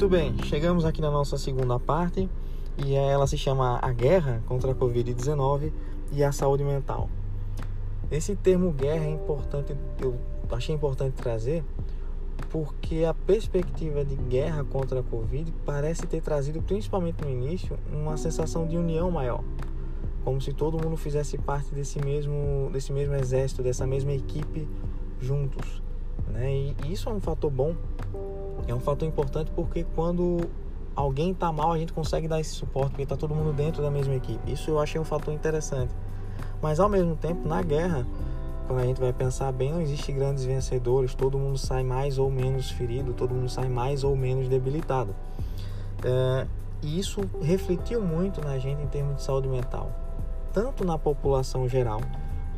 Muito bem, chegamos aqui na nossa segunda parte e ela se chama A Guerra contra a Covid-19 e a Saúde Mental. Esse termo guerra é importante, eu achei importante trazer porque a perspectiva de guerra contra a Covid parece ter trazido, principalmente no início, uma sensação de união maior. Como se todo mundo fizesse parte desse mesmo, desse mesmo exército, dessa mesma equipe juntos. Né? E isso é um fator bom, é um fator importante porque quando alguém está mal, a gente consegue dar esse suporte, porque está todo mundo dentro da mesma equipe. Isso eu achei um fator interessante. Mas ao mesmo tempo, na guerra, quando a gente vai pensar bem, não existe grandes vencedores, todo mundo sai mais ou menos ferido, todo mundo sai mais ou menos debilitado. É, e isso refletiu muito na gente em termos de saúde mental, tanto na população geral,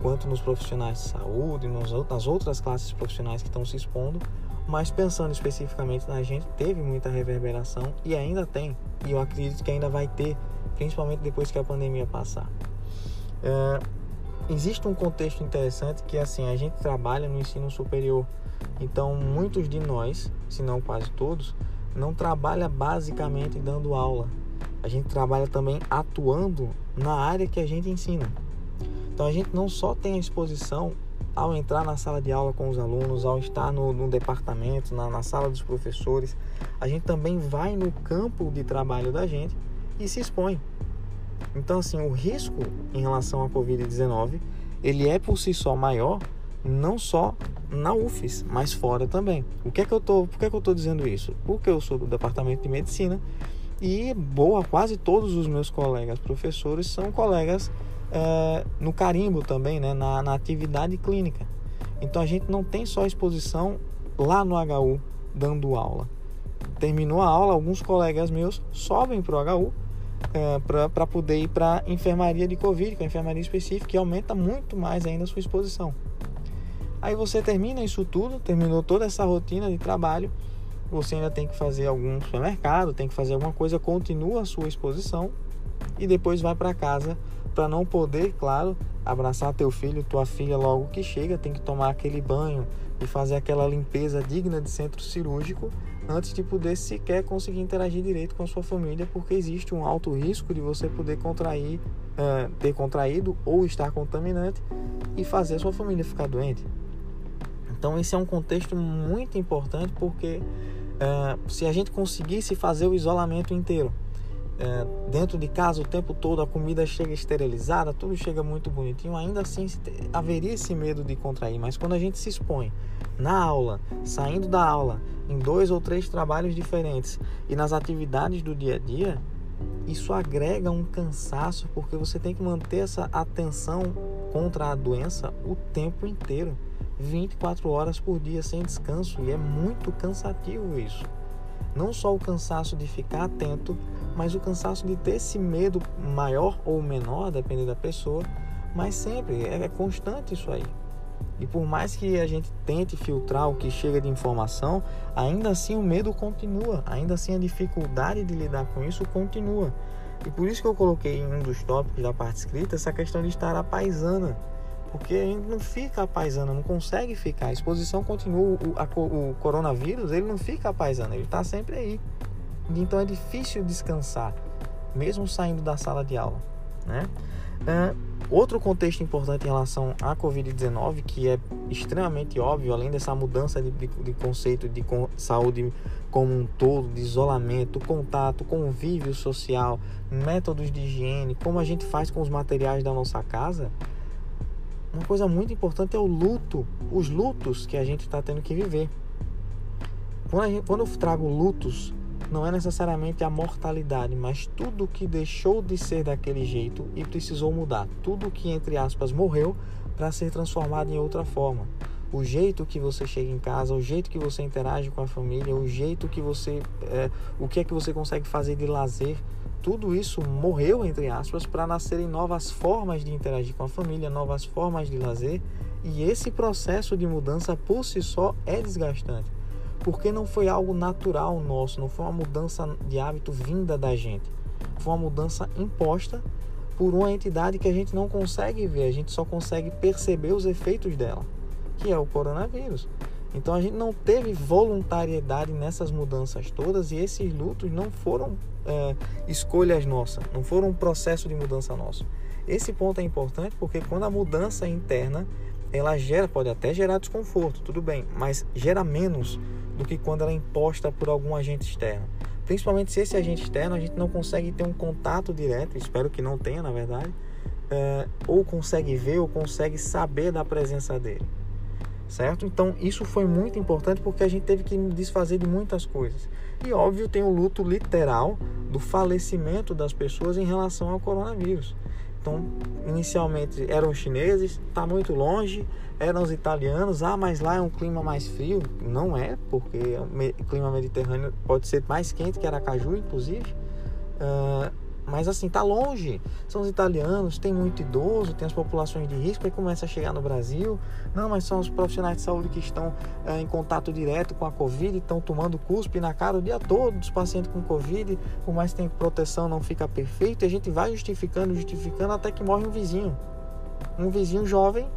quanto nos profissionais de saúde, nas outras classes profissionais que estão se expondo, mas pensando especificamente na gente, teve muita reverberação e ainda tem, e eu acredito que ainda vai ter, principalmente depois que a pandemia passar. É, existe um contexto interessante que assim a gente trabalha no ensino superior, então muitos de nós, se não quase todos, não trabalha basicamente dando aula. A gente trabalha também atuando na área que a gente ensina. Então a gente não só tem a exposição ao entrar na sala de aula com os alunos, ao estar no, no departamento, na, na sala dos professores, a gente também vai no campo de trabalho da gente e se expõe. Então, assim, o risco em relação à Covid-19, ele é por si só maior, não só na UFES, mas fora também. O que é que eu tô, por que é que eu estou dizendo isso? Porque eu sou do departamento de medicina e boa, quase todos os meus colegas professores são colegas é, no carimbo também, né, na, na atividade clínica. Então a gente não tem só exposição lá no HU dando aula. Terminou a aula, alguns colegas meus sobem para o HU é, para poder ir para enfermaria de Covid, que é a enfermaria específica, que aumenta muito mais ainda a sua exposição. Aí você termina isso tudo, terminou toda essa rotina de trabalho, você ainda tem que fazer algum supermercado, tem que fazer alguma coisa, continua a sua exposição e depois vai para casa para não poder, claro, abraçar teu filho, tua filha logo que chega, tem que tomar aquele banho e fazer aquela limpeza digna de centro cirúrgico antes de poder sequer conseguir interagir direito com a sua família, porque existe um alto risco de você poder contrair, uh, ter contraído ou estar contaminante e fazer a sua família ficar doente. Então esse é um contexto muito importante porque uh, se a gente conseguisse fazer o isolamento inteiro, é, dentro de casa o tempo todo, a comida chega esterilizada, tudo chega muito bonitinho, ainda assim haveria esse medo de contrair. Mas quando a gente se expõe na aula, saindo da aula, em dois ou três trabalhos diferentes e nas atividades do dia a dia, isso agrega um cansaço porque você tem que manter essa atenção contra a doença o tempo inteiro, 24 horas por dia sem descanso, e é muito cansativo isso. Não só o cansaço de ficar atento, mas o cansaço de ter esse medo maior ou menor, dependendo da pessoa, mas sempre é, é constante isso aí. E por mais que a gente tente filtrar o que chega de informação, ainda assim o medo continua, ainda assim a dificuldade de lidar com isso continua. E por isso que eu coloquei em um dos tópicos da parte escrita essa questão de estar a paisana. Porque a gente não fica a paisana, não consegue ficar. A exposição continua, o, a, o coronavírus ele não fica a paisana, ele está sempre aí. Então é difícil descansar, mesmo saindo da sala de aula. Né? Uh, outro contexto importante em relação à Covid-19, que é extremamente óbvio, além dessa mudança de, de, de conceito de saúde como um todo, de isolamento, contato, convívio social, métodos de higiene, como a gente faz com os materiais da nossa casa, uma coisa muito importante é o luto, os lutos que a gente está tendo que viver. Quando, gente, quando eu trago lutos não é necessariamente a mortalidade, mas tudo que deixou de ser daquele jeito e precisou mudar. Tudo que, entre aspas, morreu para ser transformado em outra forma. O jeito que você chega em casa, o jeito que você interage com a família, o jeito que você. É, o que é que você consegue fazer de lazer. Tudo isso morreu, entre aspas, para nascerem novas formas de interagir com a família, novas formas de lazer. E esse processo de mudança por si só é desgastante porque não foi algo natural nosso, não foi uma mudança de hábito vinda da gente. Foi uma mudança imposta por uma entidade que a gente não consegue ver, a gente só consegue perceber os efeitos dela, que é o coronavírus. Então a gente não teve voluntariedade nessas mudanças todas e esses lutos não foram é, escolhas nossas, não foram um processo de mudança nosso. Esse ponto é importante porque quando a mudança é interna, ela gera, pode até gerar desconforto, tudo bem, mas gera menos do que quando ela é imposta por algum agente externo. Principalmente se esse agente externo a gente não consegue ter um contato direto, espero que não tenha, na verdade, é, ou consegue ver ou consegue saber da presença dele certo? Então isso foi muito importante porque a gente teve que desfazer de muitas coisas. E óbvio tem o luto literal do falecimento das pessoas em relação ao coronavírus. Então, inicialmente eram chineses, está muito longe, eram os italianos, ah, mas lá é um clima mais frio. Não é, porque o clima mediterrâneo pode ser mais quente que Aracaju, inclusive. Uh, mas assim, tá longe. São os italianos, tem muito idoso, tem as populações de risco, aí começa a chegar no Brasil. Não, mas são os profissionais de saúde que estão é, em contato direto com a Covid, estão tomando cuspe na cara o dia todo dos pacientes com Covid, por mais que tenha proteção, não fica perfeito. E a gente vai justificando, justificando até que morre um vizinho. Um vizinho jovem,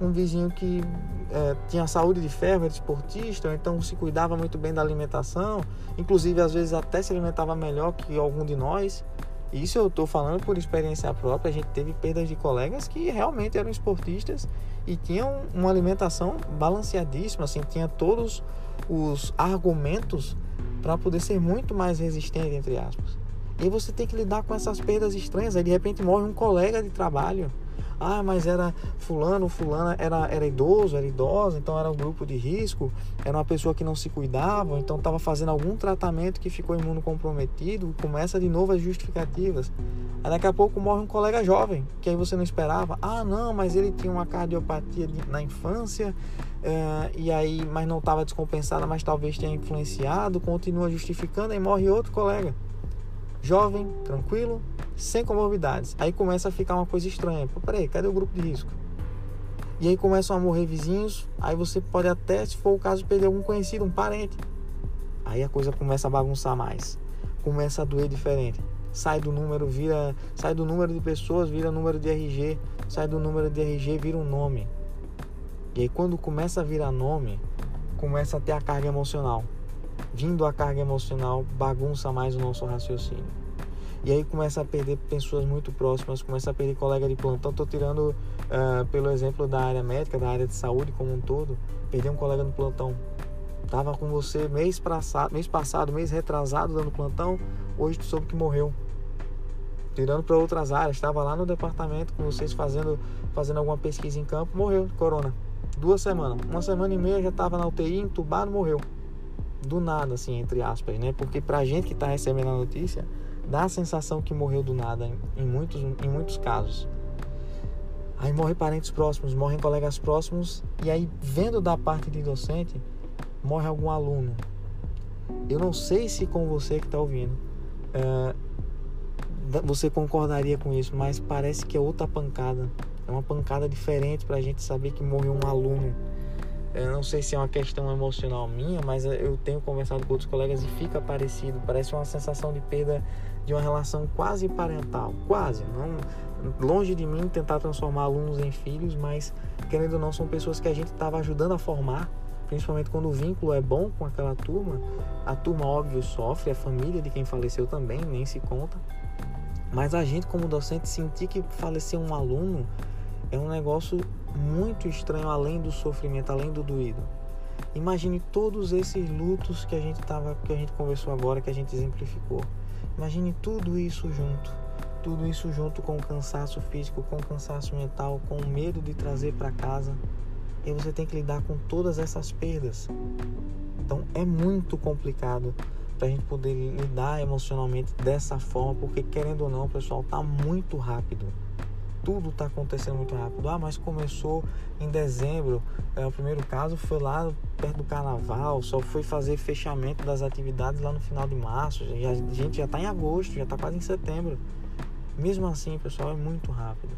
um vizinho que é, tinha saúde de ferro, era esportista, então se cuidava muito bem da alimentação, inclusive às vezes até se alimentava melhor que algum de nós. Isso eu estou falando por experiência própria. A gente teve perdas de colegas que realmente eram esportistas e tinham uma alimentação balanceadíssima, assim, tinha todos os argumentos para poder ser muito mais resistente, entre aspas. E você tem que lidar com essas perdas estranhas. Aí de repente morre um colega de trabalho ah, mas era fulano, fulana era, era idoso, era idosa, então era um grupo de risco, era uma pessoa que não se cuidava, então estava fazendo algum tratamento que ficou imunocomprometido, começa de novo as justificativas. Aí daqui a pouco morre um colega jovem, que aí você não esperava. Ah, não, mas ele tinha uma cardiopatia na infância, é, e aí, mas não estava descompensada, mas talvez tenha influenciado, continua justificando, aí morre outro colega. Jovem, tranquilo, sem comorbidades. Aí começa a ficar uma coisa estranha. Pô, peraí, cadê o grupo de risco? E aí começam a morrer vizinhos. Aí você pode até, se for o caso, perder algum conhecido, um parente. Aí a coisa começa a bagunçar mais. Começa a doer diferente. Sai do número, vira. Sai do número de pessoas, vira número de RG. Sai do número de RG, vira um nome. E aí quando começa a virar nome, começa a ter a carga emocional. Vindo a carga emocional, bagunça mais o nosso raciocínio. E aí começa a perder pessoas muito próximas, começa a perder colega de plantão. Estou tirando uh, pelo exemplo da área médica, da área de saúde como um todo. Perder um colega no plantão. Tava com você mês passado, mês passado, mês retrasado dando plantão. Hoje tu soube que morreu. Tirando para outras áreas, estava lá no departamento com vocês fazendo, fazendo alguma pesquisa em campo, morreu de corona. Duas semanas, uma semana e meia já estava na UTI, entubado, morreu. Do nada, assim, entre aspas, né? Porque pra gente que está recebendo a notícia, dá a sensação que morreu do nada em muitos, em muitos casos. Aí morre parentes próximos, morrem colegas próximos, e aí, vendo da parte de docente, morre algum aluno. Eu não sei se com você que está ouvindo, uh, você concordaria com isso, mas parece que é outra pancada. É uma pancada diferente para a gente saber que morreu um aluno. Eu não sei se é uma questão emocional minha, mas eu tenho conversado com outros colegas e fica parecido. Parece uma sensação de perda de uma relação quase parental, quase, não longe de mim tentar transformar alunos em filhos, mas querendo ou não são pessoas que a gente estava ajudando a formar, principalmente quando o vínculo é bom com aquela turma. A turma óbvio sofre, a família de quem faleceu também nem se conta. Mas a gente como docente sentir que faleceu um aluno é um negócio muito estranho além do sofrimento, além do doído. Imagine todos esses lutos que a gente tava, que a gente conversou agora, que a gente exemplificou. Imagine tudo isso junto. Tudo isso junto com o cansaço físico, com o cansaço mental, com o medo de trazer para casa. E você tem que lidar com todas essas perdas. Então é muito complicado para a gente poder lidar emocionalmente dessa forma, porque querendo ou não, pessoal, tá muito rápido tudo está acontecendo muito rápido. Ah, mas começou em dezembro. É, o primeiro caso foi lá perto do carnaval, só foi fazer fechamento das atividades lá no final de março. A gente já está em agosto, já está quase em setembro. Mesmo assim, pessoal, é muito rápido.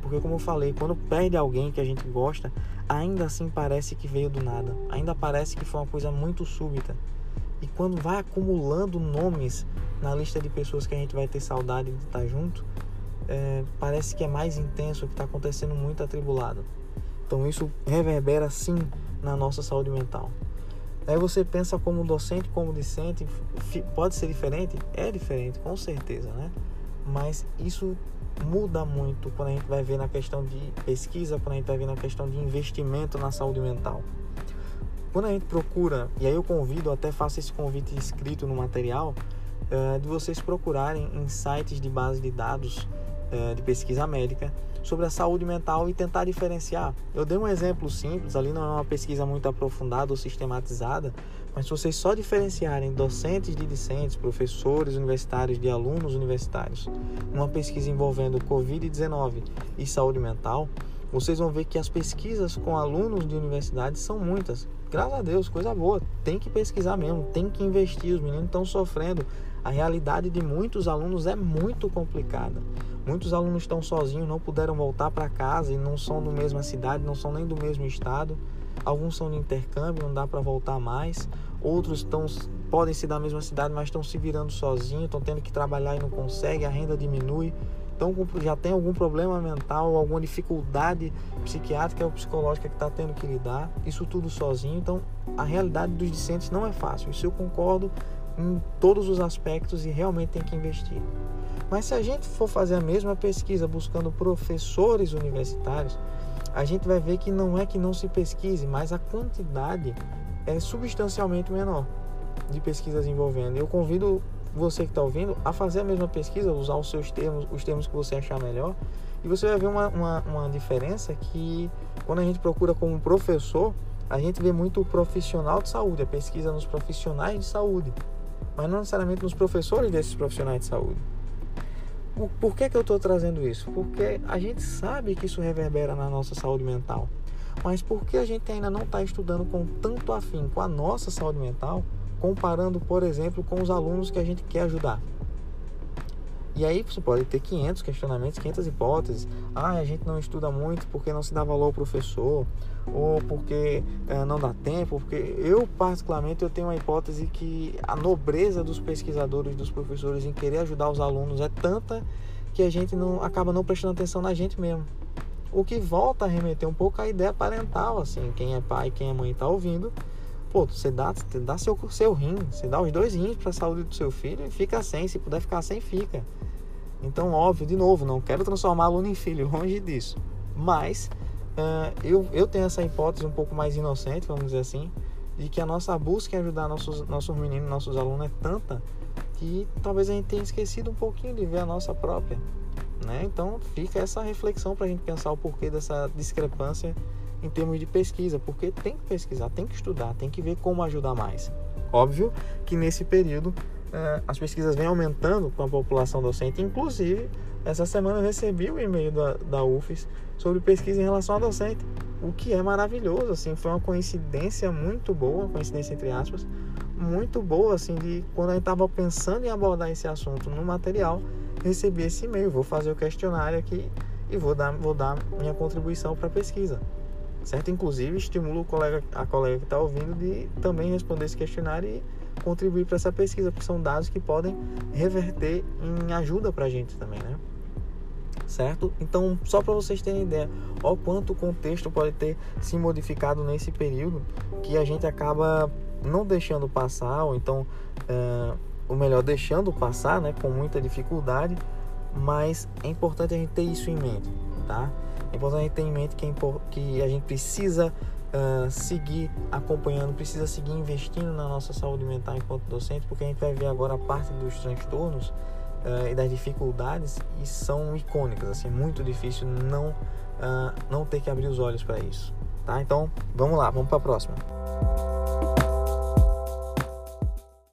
Porque, como eu falei, quando perde alguém que a gente gosta, ainda assim parece que veio do nada. Ainda parece que foi uma coisa muito súbita. E quando vai acumulando nomes na lista de pessoas que a gente vai ter saudade de estar junto, é, parece que é mais intenso, que está acontecendo muito atribulado. Então isso reverbera sim na nossa saúde mental. Aí você pensa como docente, como discente, pode ser diferente? É diferente, com certeza, né? Mas isso muda muito quando a gente vai ver na questão de pesquisa, quando a gente vai ver na questão de investimento na saúde mental. Quando a gente procura, e aí eu convido, até faço esse convite escrito no material, é, de vocês procurarem em sites de base de dados de pesquisa médica sobre a saúde mental e tentar diferenciar. Eu dei um exemplo simples, ali não é uma pesquisa muito aprofundada ou sistematizada, mas se vocês só diferenciarem docentes de discentes, professores universitários de alunos universitários, numa pesquisa envolvendo Covid-19 e saúde mental, vocês vão ver que as pesquisas com alunos de universidade são muitas. Graças a Deus, coisa boa. Tem que pesquisar mesmo, tem que investir. Os meninos estão sofrendo. A realidade de muitos alunos é muito complicada. Muitos alunos estão sozinhos, não puderam voltar para casa e não são da mesma cidade, não são nem do mesmo estado. Alguns são de intercâmbio, não dá para voltar mais. Outros estão, podem ser da mesma cidade, mas estão se virando sozinhos, estão tendo que trabalhar e não conseguem, a renda diminui. Então já tem algum problema mental, alguma dificuldade psiquiátrica ou psicológica que está tendo que lidar. Isso tudo sozinho. Então a realidade dos discentes não é fácil. Isso eu concordo em todos os aspectos e realmente tem que investir. Mas se a gente for fazer a mesma pesquisa buscando professores universitários, a gente vai ver que não é que não se pesquise, mas a quantidade é substancialmente menor de pesquisas envolvendo. Eu convido você que está ouvindo a fazer a mesma pesquisa, usar os seus termos, os termos que você achar melhor, e você vai ver uma, uma, uma diferença que quando a gente procura como professor, a gente vê muito profissional de saúde, a pesquisa nos profissionais de saúde, mas não necessariamente nos professores desses profissionais de saúde. Por que, que eu estou trazendo isso? Porque a gente sabe que isso reverbera na nossa saúde mental. Mas por que a gente ainda não está estudando com tanto afim com a nossa saúde mental, comparando, por exemplo, com os alunos que a gente quer ajudar? E aí você pode ter 500 questionamentos, 500 hipóteses. Ah, a gente não estuda muito porque não se dá valor ao professor, ou porque é, não dá tempo, porque eu particularmente eu tenho uma hipótese que a nobreza dos pesquisadores, dos professores em querer ajudar os alunos é tanta que a gente não acaba não prestando atenção na gente mesmo. O que volta a remeter um pouco à ideia parental, assim, quem é pai, quem é mãe está ouvindo, pô, você dá, você dá seu, seu rim, você dá os dois rins para a saúde do seu filho e fica sem, se puder ficar sem, fica. Então, óbvio, de novo, não quero transformar aluno em filho, longe disso. Mas uh, eu, eu tenho essa hipótese um pouco mais inocente, vamos dizer assim, de que a nossa busca em ajudar nossos, nossos meninos, nossos alunos é tanta que talvez a gente tenha esquecido um pouquinho de ver a nossa própria. Né? Então fica essa reflexão para a gente pensar o porquê dessa discrepância em termos de pesquisa, porque tem que pesquisar, tem que estudar, tem que ver como ajudar mais. Óbvio que nesse período é, as pesquisas vêm aumentando com a população docente. Inclusive, essa semana eu recebi o um e-mail da, da UFES sobre pesquisa em relação a docente, o que é maravilhoso. Assim, foi uma coincidência muito boa, coincidência entre aspas, muito boa, assim, de quando a gente estava pensando em abordar esse assunto no material, recebi esse e-mail. Vou fazer o questionário aqui e vou dar, vou dar minha contribuição para a pesquisa. Certo? Inclusive, estimulo colega, a colega que está ouvindo de também responder esse questionário e contribuir para essa pesquisa, porque são dados que podem reverter em ajuda para a gente também, né? Certo? Então, só para vocês terem ideia, ó quanto o contexto pode ter se modificado nesse período que a gente acaba não deixando passar, ou então, é, ou melhor, deixando passar, né, com muita dificuldade, mas é importante a gente ter isso em mente, tá? É importante ter em mente que, é, que a gente precisa uh, seguir acompanhando, precisa seguir investindo na nossa saúde mental enquanto docente, porque a gente vai ver agora a parte dos transtornos uh, e das dificuldades e são icônicas, assim, é muito difícil não, uh, não ter que abrir os olhos para isso. Tá? Então, vamos lá, vamos para a próxima.